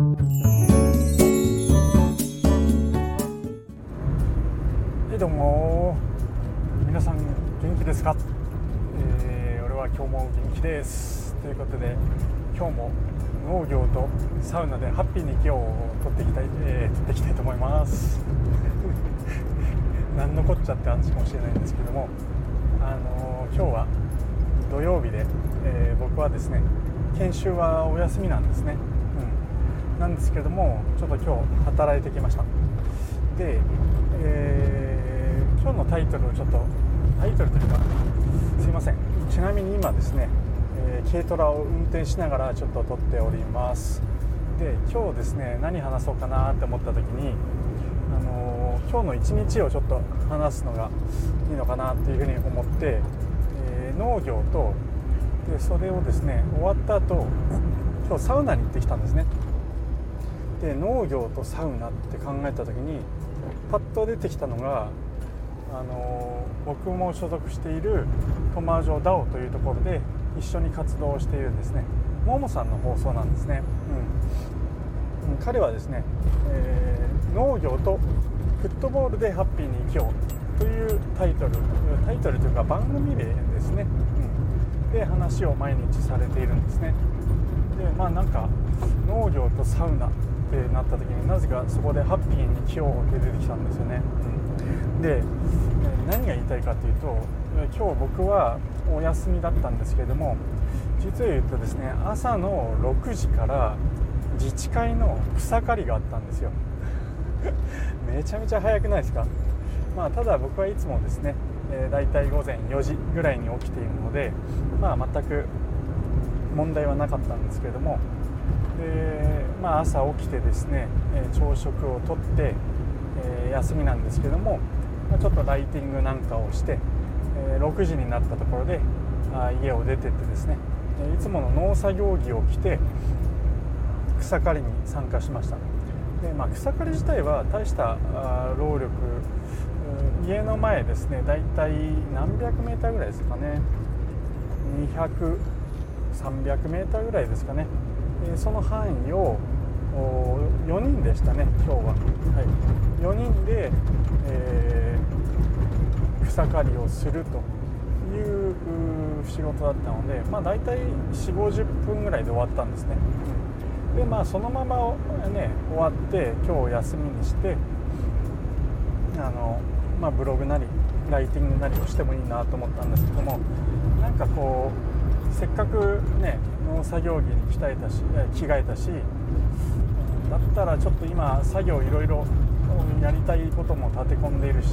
はいどうも。皆さん元気ですか、えー、俺は今日も元気です。ということで今日も農業とサウナでハッピーに今日を取っていきたい、えー、取っていきたいと思います。何のこっちゃって話かもしれないんですけどもあのー、今日は土曜日で、えー、僕はですね研修はお休みなんですね、なんですけれどもちょっと今日働いてきました。で、えー、今日のタイトルをちょっとタイトルというかすいません。ちなみに今ですね、えー、軽トラを運転しながらちょっと撮っております。で今日ですね何話そうかなって思った時にあのー、今日の一日をちょっと話すのがいいのかなっていうふうに思って、えー、農業とでそれをですね終わった後今日サウナに行ってきたんですね。で農業とサウナって考えた時にパッと出てきたのがあの僕も所属しているトマージョダオというところで一緒に活動しているんですね。ももさんの放送なんですね、うん、彼はですね、えー、農業とフットボールでハッピーに生きようというタイトルタイトルというか番組名ですね、うん、で話を毎日されているんですね。でまあなんか農業とサウナってなった時になぜかそこでハッピーに生きようって出てきたんですよね、うん、で何が言いたいかというと今日僕はお休みだったんですけれども実を言うとですね朝の6時から自治会の草刈りがあったんですよ。めちゃめちゃ早くないですか？まあただ僕はいつもですね、えー、大体午前4時ぐらいに起きているのでまあ全く問題はなかったんですけれどもで、まあ、朝起きてですね、朝食をとって、え休みなんですけども、まちょっとライティングなんかをして、え6時になったところであ家を出てってですねいつもの農作業着を着て草刈りに参加しました。で、まあ、草刈り自体は大した労力家の前ですねだいたい何百メーターぐらいですかね。200300メーターぐらいですかね。えその範囲を4人でしたね今日は、はい、4人で、えー、草刈りをするという仕事だったので、まあ、大体4 5 0分ぐらいで終わったんですね。でまあそのままね終わって今日休みにしてあの、まあ、ブログなりライティングなりをしてもいいなと思ったんですけどもなんかこうせっかくね作業着に着替えたし着替えたしだったらちょっと今作業いろいろやりたいことも立て込んでいるし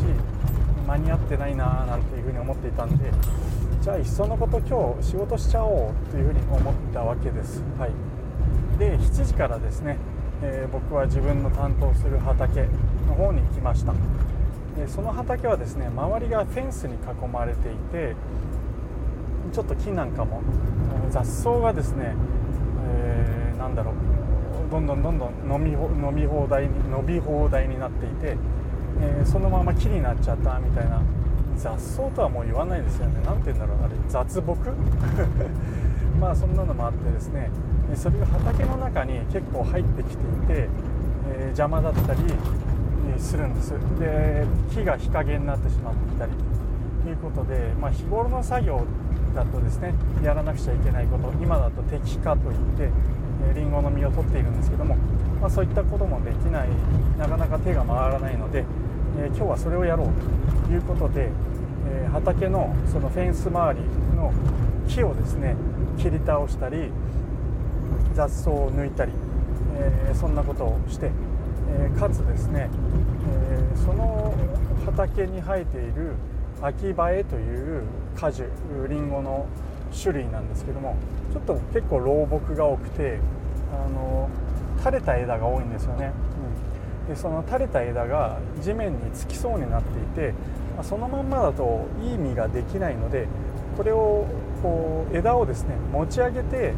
間に合ってないななんていうふうに思っていたんでじゃあいっそのこと今日仕事しちゃおうというふうに思ったわけです。はい、で7時からですね、えー、僕は自分の担当する畑の方に行きましたでその畑はですね周りがフェンスに囲まれていてちょっと木なんかも。雑草がですね、えー、なんだろう。どんどんどんどん飲み飲み放題に伸び放題になっていて、えー、そのまま木になっちゃったみたいな雑草とはもう言わないですよね。何て言うんだろうあれ。雑木？まあそんなのもあってですね。それが畑の中に結構入ってきていて、えー、邪魔だったりするんです。で木が日陰になってしまっていたりということで、まあ、日頃の作業だとですねやらなくちゃいけないこと今だと適化といってりんごの実を取っているんですけども、まあ、そういったこともできないなかなか手が回らないので、えー、今日はそれをやろうということで、えー、畑のそのフェンス周りの木をですね切り倒したり雑草を抜いたり、えー、そんなことをして、えかつですね、えその畑に生えている秋葉えという果樹りんごの種類なんですけどもちょっと結構老木が多くてあの垂れた枝が多いんですよね、うん、でその垂れた枝が地面につきそうになっていてそのまんまだといい実ができないのでこれをこう枝をですね持ち上げて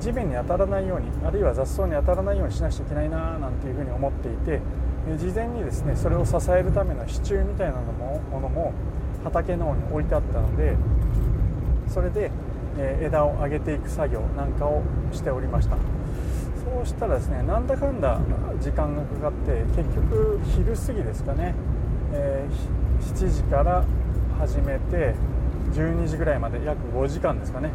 地面に当たらないようにあるいは雑草に当たらないようにしなくちゃいけないななんていうふうに思っていて事前にですねそれを支えるための支柱みたいなものも畑の方に置いてあったのでそれで、え枝を上げていく作業なんかをしておりました。そうしたらですねなんだかんだ時間がかかって結局昼過ぎですかね、えー、7時から始めて12時ぐらいまで約5時間ですかね、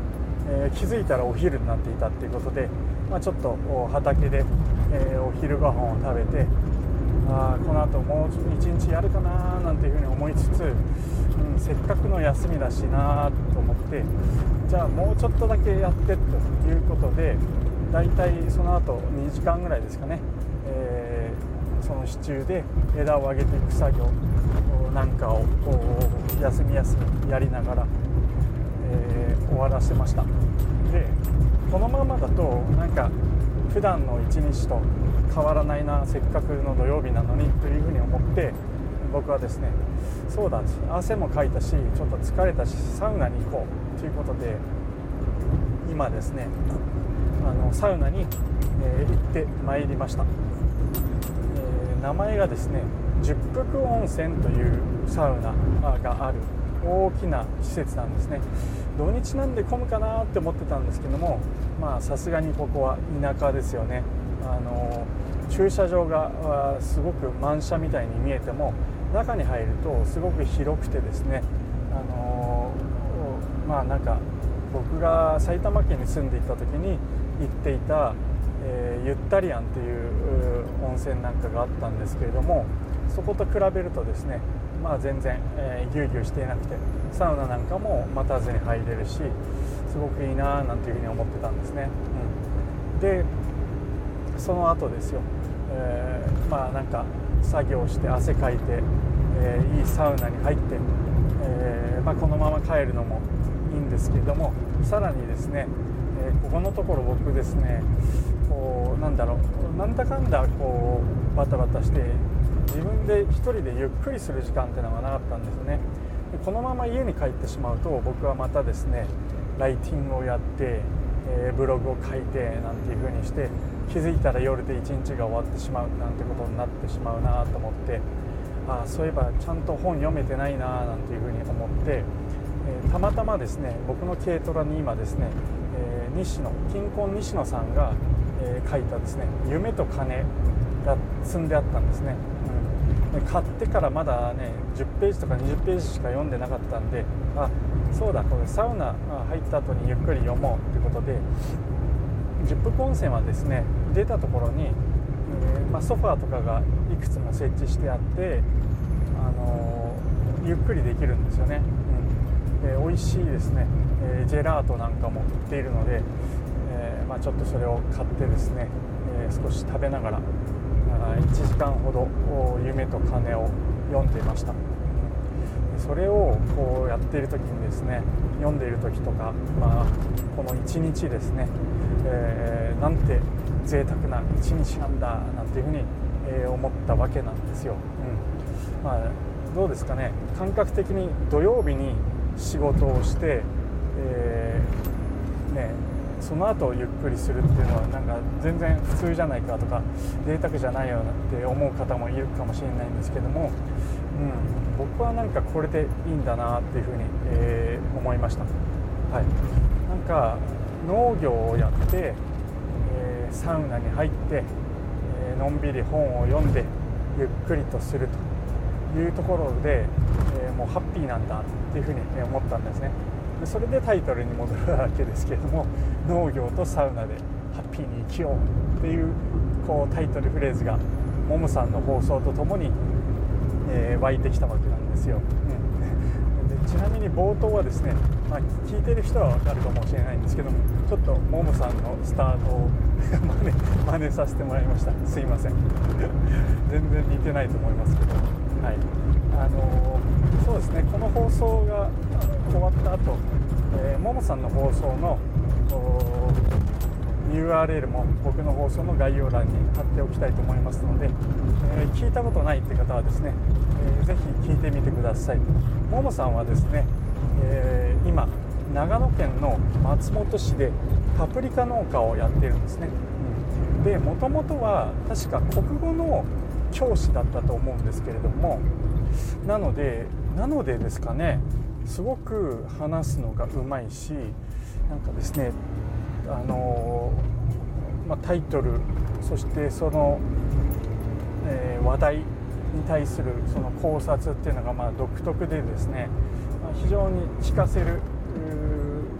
えー、気づいたらお昼になっていたっていうことで、まあ、ちょっと畑で、えー、お昼ご飯を食べてあこの後もう1日やるかななんていうふうに思いつつ、うん、せっかくの休みだしなと思ってじゃあもうちょっとだけやってということでだいたいその後2時間ぐらいですかね、えー、その支柱で枝を上げていく作業なんかを休み休みやりながら、えー、終わらせました。でこのままだとなんか普段の一日と変わらないなせっかくの土曜日なのにというふうに思って僕はですねそうだ汗もかいたしちょっと疲れたしサウナに行こうということで今ですねあのサウナに、えー、行ってまいりました、えー、名前がですね十福温泉というサウナがある大きな施設なんですね。土日なんで混むかなって思ってたんですけどもまあさすがにここは田舎ですよね。あの駐車場がすごく満車みたいに見えても中に入るとすごく広くてですねあのまあなんか僕が埼玉県に住んでいた時に行っていた、えー、ゆったりアンっていう温泉なんかがあったんですけれどもそこと比べるとですねまあ全然、えー、ギュウギュウしていなくてサウナなんかも待たずに入れるしすごくいいななんていうふうに思ってたんですね、うん、でその後ですよ、えー、まあなんか作業して汗かいて、えー、いいサウナに入って、えまあ、このまま帰るのもいいんですけれどもさらにですね、えここのところ僕ですねこうなんだろうなんだかんだこうバタバタして自分で1人でゆっくりする時間っていうのがなかったんですよね。でこのまま家に帰ってしまうと僕はまたですねライティングをやって、えー、ブログを書いてなんていう風にして気づいたら夜で一日が終わってしまうなんてことになってしまうなと思ってあそういえばちゃんと本読めてないななんていう風に思って、えー、たまたまですね僕の軽トラに今ですね、えー、西野金婚西野さんが、え書いたですね「夢と金」が積んであったんですね。買ってからまだね10ページとか20ページしか読んでなかったんであそうだこれサウナ入った後にゆっくり読もうということで10分温泉はですね出たところに、えー、まあ、ソファーとかがいくつも設置してあって、あのー、ゆっくりできるんですよね、うん、で美味しいですね、え、ジェラートなんかも売っているので、えまあ、ちょっとそれを買ってですね、え少し食べながら1時間ほど「夢と金」を読んでいました。それをこうやっている時にですね読んでいる時とか、まあ、この1日ですね、えー、なんて贅沢な一日なんだなんていうふうに、えー、思ったわけなんですよ、うん。まあ、どうですかね。感覚的に土曜日に仕事をして、えー、ねその後ゆっくりするっていうのはなんか全然普通じゃないかとか贅沢じゃないよなって思う方もいるかもしれないんですけども、うん、僕はなんかこれでいいんだなっていうふうに、えー、思いました。はい、なんか農業をやって、えー、サウナに入って、えー、のんびり本を読んでゆっくりとするというところで、えもうハッピーなんだっていうふうに思ったんですね。でそれでタイトルに戻るわけですけれども農業とサウナでハッピーに生きようっていうこうタイトルフレーズがももさんの放送とともに、え、湧いてきたわけなですよ、うん、でちなみに冒頭はですね、まあ、聞いてる人は分かるかもしれないんですけどもちょっとももさんのスタートを 真似真似させてもらいました。すいません。全然似てないと思いますけど。はい。あのー、そうですね。この放送が終わった後、えー、ももさんの放送の URL も僕の放送の概要欄に貼っておきたいと思いますので、えー、聞いたことないって方はですね、えー、ぜひ聞いてみてください。ももさんはですね、えー、今長野県の松本市でパプリカ農家をやってるんですね、うん、でもともとは確か国語の教師だったと思うんですけれどもなのでなのでですかねすごく話すのがうまいしなんかですねあのまあ、タイトルそしてその、えー、話題に対するその考察っていうのがまあ独特でですね、まあ、非常に聞かせる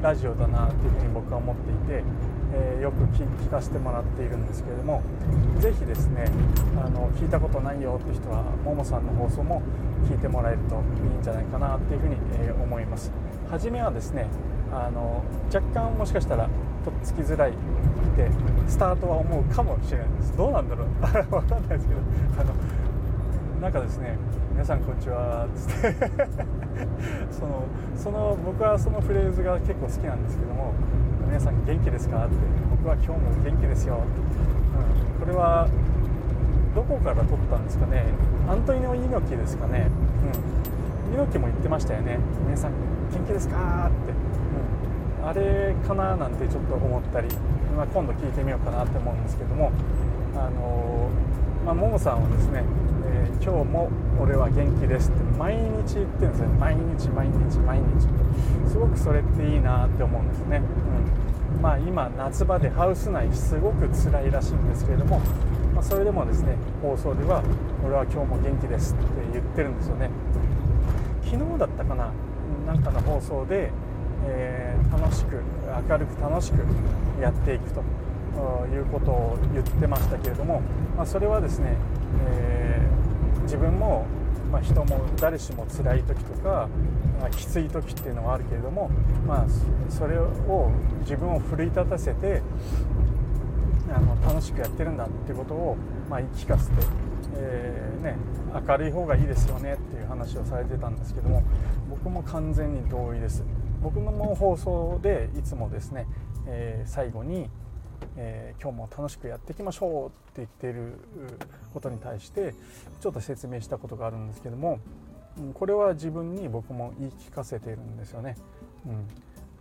ラジオだなというふうに僕は思っていて、えー、よく聞かせてもらっているんですけれども是非ですねあの聞いたことないよって人はももさんの放送も聞いてもらえるといいんじゃないかなっていうふうに、え、思います。初めはですねあの若干もしかしたらとっつきづらいってスタートは思うかもしれないです。どうなんだろう？分かんないですけど。あのなんかですね皆さんこんにちは」っつって。そのその僕はそのフレーズが結構好きなんですけども「皆さん元気ですか?」って「僕は今日も元気ですよ」って、うん、これはどこから撮ったんですかね？アントニオ猪木ですかね、うん、猪木も言ってましたよね「皆さん元気ですか?」って、あれかななんてちょっと思ったり、まあ、今度聞いてみようかなって思うんですけどもあのまあ、ももさんはですね、えー、今日も俺は元気ですって毎日言ってるんですよ毎日毎日毎日。すごくそれっていいなって思うんですね、うん、まあ今夏場でハウス内すごく辛いらしいんですけれどもまあ、それでもですね放送では「俺は今日も元気です」って言ってるんですよね。昨日だったかななんかの放送で、えー、楽しく明るく楽しくやっていくということを言ってましたけれども、まあ、それはですね、えー、自分も、まあ、人も誰しも辛い時とか、まあ、きつい時っていうのはあるけれども、まあ、それを自分を奮い立たせてあの楽しくやってるんだっていうことを、まあ、言い聞かせて、えー、ね、明るい方がいいですよねっていう話をされてたんですけども僕も完全に同意です。僕の放送でいつもですね、えー、最後に、えー、今日も楽しくやっていきましょうって言ってることに対してちょっと説明したことがあるんですけどもこれは自分に僕も言い聞かせているんですよね。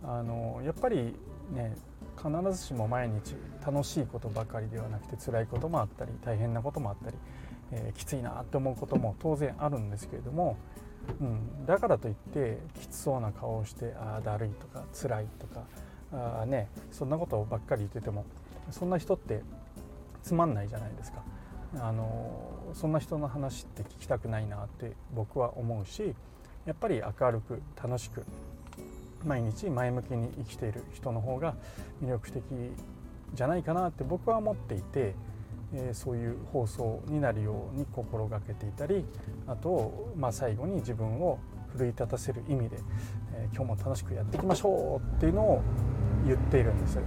うん、あのやっぱりね必ずしも毎日楽しいことばかりではなくて辛いこともあったり大変なこともあったり、えー、きついなって思うことも当然あるんですけれども、うん、だからといってきつそうな顔をしてああだるいとか辛いとかあねそんなことばっかり言っててもそんな人ってつまんないじゃないですか。あのそんな人の話って聞きたくないなって僕は思うしやっぱり明るく楽しく毎日前向きに生きている人の方が魅力的じゃないかなって僕は思っていて、えー、そういう放送になるように心がけていたりあと、まあ、最後に自分を奮い立たせる意味で、えー、今日も楽しくやっていきましょうっていうのを言っているんです。う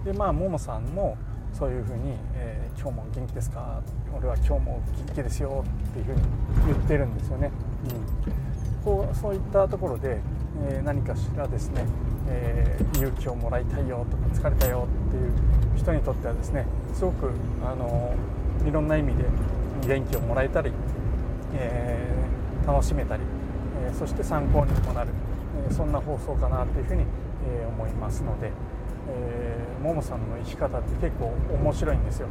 ん、でまあももさんもそういうふうに、えー、今日も元気ですか？俺は今日も元気ですよ」っていうふうに言ってるんですよね。うん、こうそういったところでえ何かしらですね、えー、勇気をもらいたいよとか疲れたよっていう人にとってはですねすごくあのいろんな意味で元気をもらえたり、えー、楽しめたり、えそして参考にもなる、えそんな放送かなというふうに、え思いますので、えー、ももさんの生き方って結構面白いんですよ、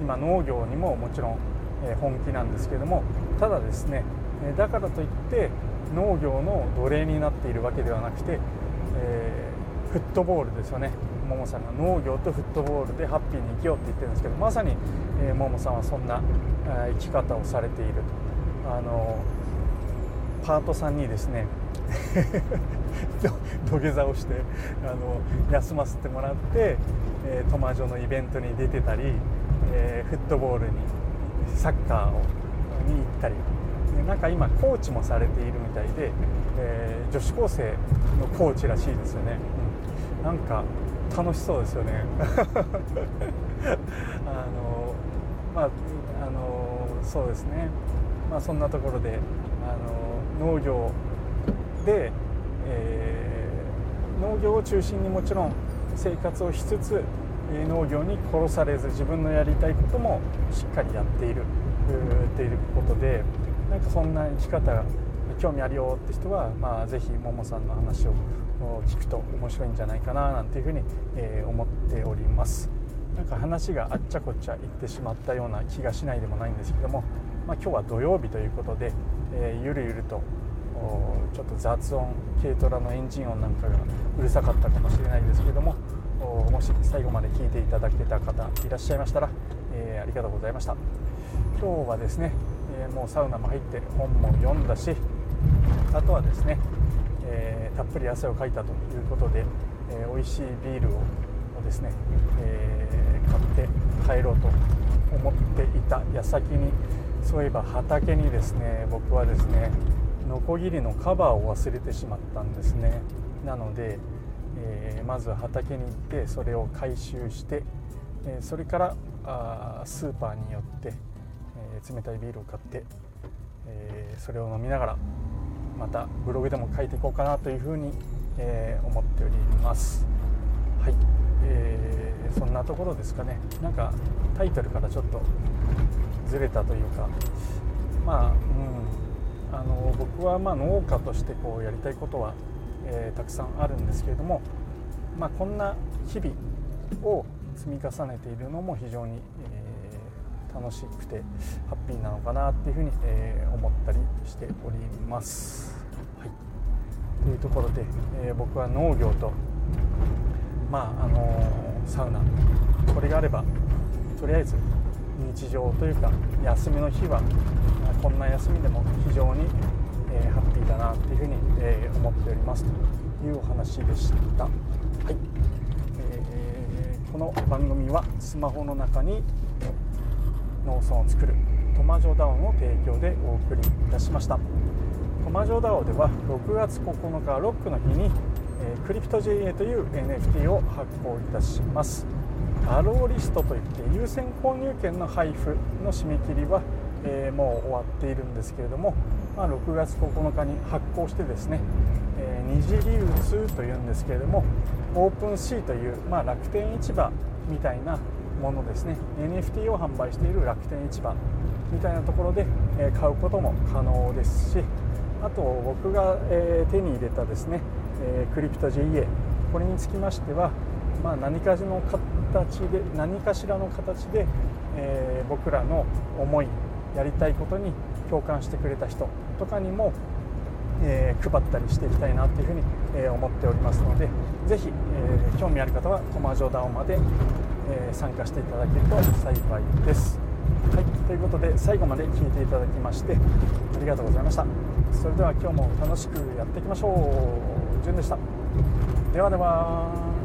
うん、今農業にももちろん、え本気なんですけどもただですねだからといって農業の奴隷になっているわけではなくて、フットボールですよね。ももさんが農業とフットボールでハッピーに生きようって言ってるんですけどまさに、え、ももさんはそんな、え生き方をされていると。あのパートさんにですね 土下座をしてあの休ませてもらって、えー、トマジョのイベントに出てたり、え、フットボールにサッカーをに行ったり。なんか今コーチもされているみたいで、えー、女子高生のコーチらしいですよね、なんか楽しそうですよね。あのまああのそうですね。まあそんなところであの農業で、えー、農業を中心にもちろん生活をしつつ農業に殺されず自分のやりたいこともしっかりやっているっていうことでなんかそんな生き方興味あるよって人は、まあ、ぜひももさんの話を聞くと面白いんじゃないかななんていうふうに、え、思っております。なんか話があっちゃこっちゃ言ってしまったような気がしないでもないんですけども、まあ、今日は土曜日ということで、え、ゆるゆるとちょっと雑音軽トラのエンジン音なんかがうるさかったかもしれないですけどももし最後まで聞いていただけた方いらっしゃいましたら、えー、ありがとうございました。今日はですね、えー、もうサウナも入って本も読んだしあとはですね、えー、たっぷり汗をかいたということで、えー、美味しいビールをですね、え買って帰ろうと思っていた矢先にそういえば畑にですね僕はですねノコギリのカバーを忘れてしまったんですね。なので、えー、まず畑に行ってそれを回収して、えー、それからあースーパーによって、え、冷たいビールを買って、えそれを飲みながらまたブログでも書いていこうかなというふうに、え思っております。はい、えーそんなところですかね。なんかタイトルからちょっとずれたというか。まあうん。あの僕はま農家としてこうやりたいことは、えー、たくさんあるんですけれども、まあ、こんな日々を積み重ねているのも非常に、え、楽しくてハッピーなのかなっていうふうに、えー、思ったりしております。はい、というところで、え僕は農業とまああのサウナこれがあればとりあえず日常というか休みの日はこんな休みでも非常に、えー、ハッピーだなっていうふうに、えー、思っておりますというお話でした。はいえー、この番組はスマホの中に農村を作るトマジョダオの提供でお送りいたしました。トマジョダオでは6月9日ロックの日に、えクリプト JA という NFT を発行いたします。アローリストといって優先購入権の配布の締め切りは、えー、もう終わっているんですけれども、まあ、6月9日に発行してですね、えー、二次流通というんですけれどもオープンシーという、まあ、楽天市場みたいなものですね。NFT を販売している楽天市場みたいなところで、え買うことも可能ですしあと僕が、え手に入れたですね、えクリプト JA これにつきましては、まあ、何かしらの形で何かしらの形で、え、僕らの思いやりたいことに共感してくれた人とかにも、え、配ったりしていきたいなというふうに、え、思っておりますのでぜひ、え、興味ある方はコマジョダオまで、え参加していただけると幸いです。はい、ということで最後まで聞いていただきましてありがとうございました。それでは今日も楽しくやっていきましょう。じゅんでした。ではでは。